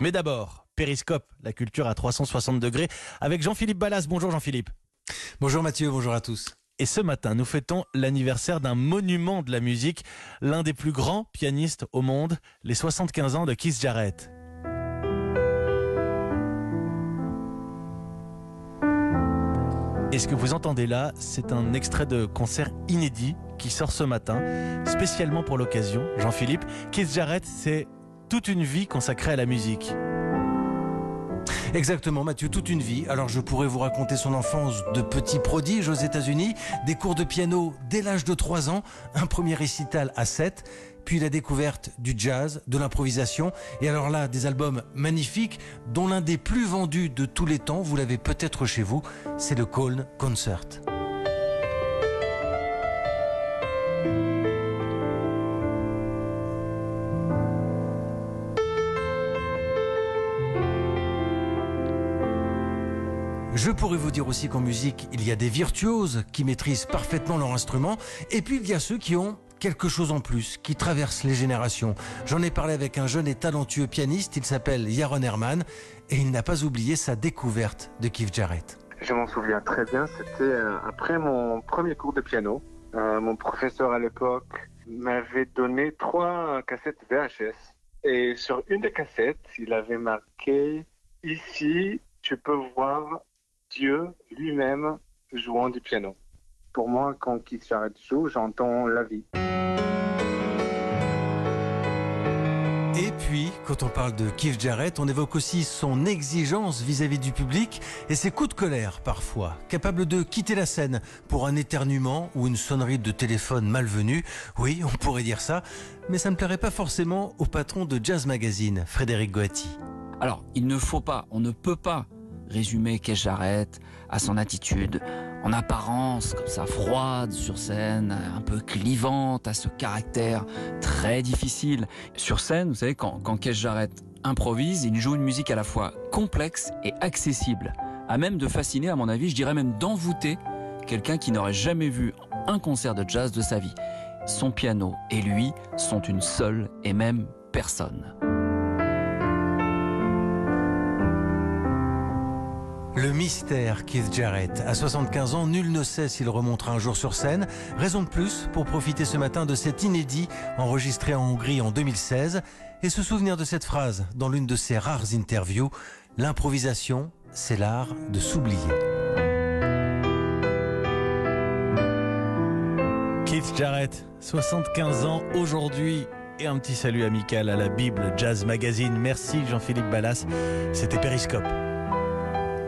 Mais d'abord, Périscope, la culture à 360 degrés, avec Jean-Philippe Ballas. Bonjour Jean-Philippe. Bonjour Mathieu, bonjour à tous. Et ce matin, nous fêtons l'anniversaire d'un monument de la musique, l'un des plus grands pianistes au monde, les 75 ans de Keith Jarrett. Et ce que vous entendez là, c'est un extrait de concert inédit qui sort ce matin, spécialement pour l'occasion. Jean-Philippe, Keith Jarrett, c'est toute une vie consacrée à la musique. Exactement, Mathieu, toute une vie. Alors je pourrais vous raconter son enfance de petit prodige aux États-Unis, des cours de piano dès l'âge de 3 ans, un premier récital à 7, puis la découverte du jazz, de l'improvisation, et alors là, des albums magnifiques, dont l'un des plus vendus de tous les temps, vous l'avez peut-être chez vous, c'est le Colne Concert. Je pourrais vous dire aussi qu'en musique, il y a des virtuoses qui maîtrisent parfaitement leur instrument, et puis il y a ceux qui ont quelque chose en plus, qui traverse les générations. J'en ai parlé avec un jeune et talentueux pianiste, il s'appelle Yaron Herman, et il n'a pas oublié sa découverte de Keith Jarrett. Je m'en souviens très bien, c'était euh, après mon premier cours de piano. Euh, mon professeur à l'époque m'avait donné trois cassettes VHS. Et sur une des cassettes, il avait marqué Ici, tu peux voir Dieu lui-même jouant du piano. Pour moi, quand Keith Jarrett joue, j'entends la vie. Et puis, quand on parle de Keith Jarrett, on évoque aussi son exigence vis-à-vis du public et ses coups de colère parfois, capable de quitter la scène pour un éternuement ou une sonnerie de téléphone malvenue. Oui, on pourrait dire ça, mais ça ne plairait pas forcément au patron de Jazz Magazine, Frédéric Goati. Alors, il ne faut pas, on ne peut pas résumer Keith Jarrett à son attitude en apparence comme ça froide sur scène, un peu clivante, à ce caractère très difficile. Sur scène, vous savez, quand, quand Jarrett improvise, il joue une musique à la fois complexe et accessible, à même de fasciner, à mon avis, je dirais même d'envoûter quelqu'un qui n'aurait jamais vu un concert de jazz de sa vie. Son piano et lui sont une seule et même personne. Le mystère Keith Jarrett. À 75 ans, nul ne sait s'il remontera un jour sur scène. Raison de plus pour profiter ce matin de cet inédit enregistré en Hongrie en 2016 et se souvenir de cette phrase dans l'une de ses rares interviews. L'improvisation, c'est l'art de s'oublier. Keith Jarrett, 75 ans aujourd'hui. Et un petit salut amical à la Bible Jazz Magazine. Merci Jean-Philippe Ballas. C'était Périscope.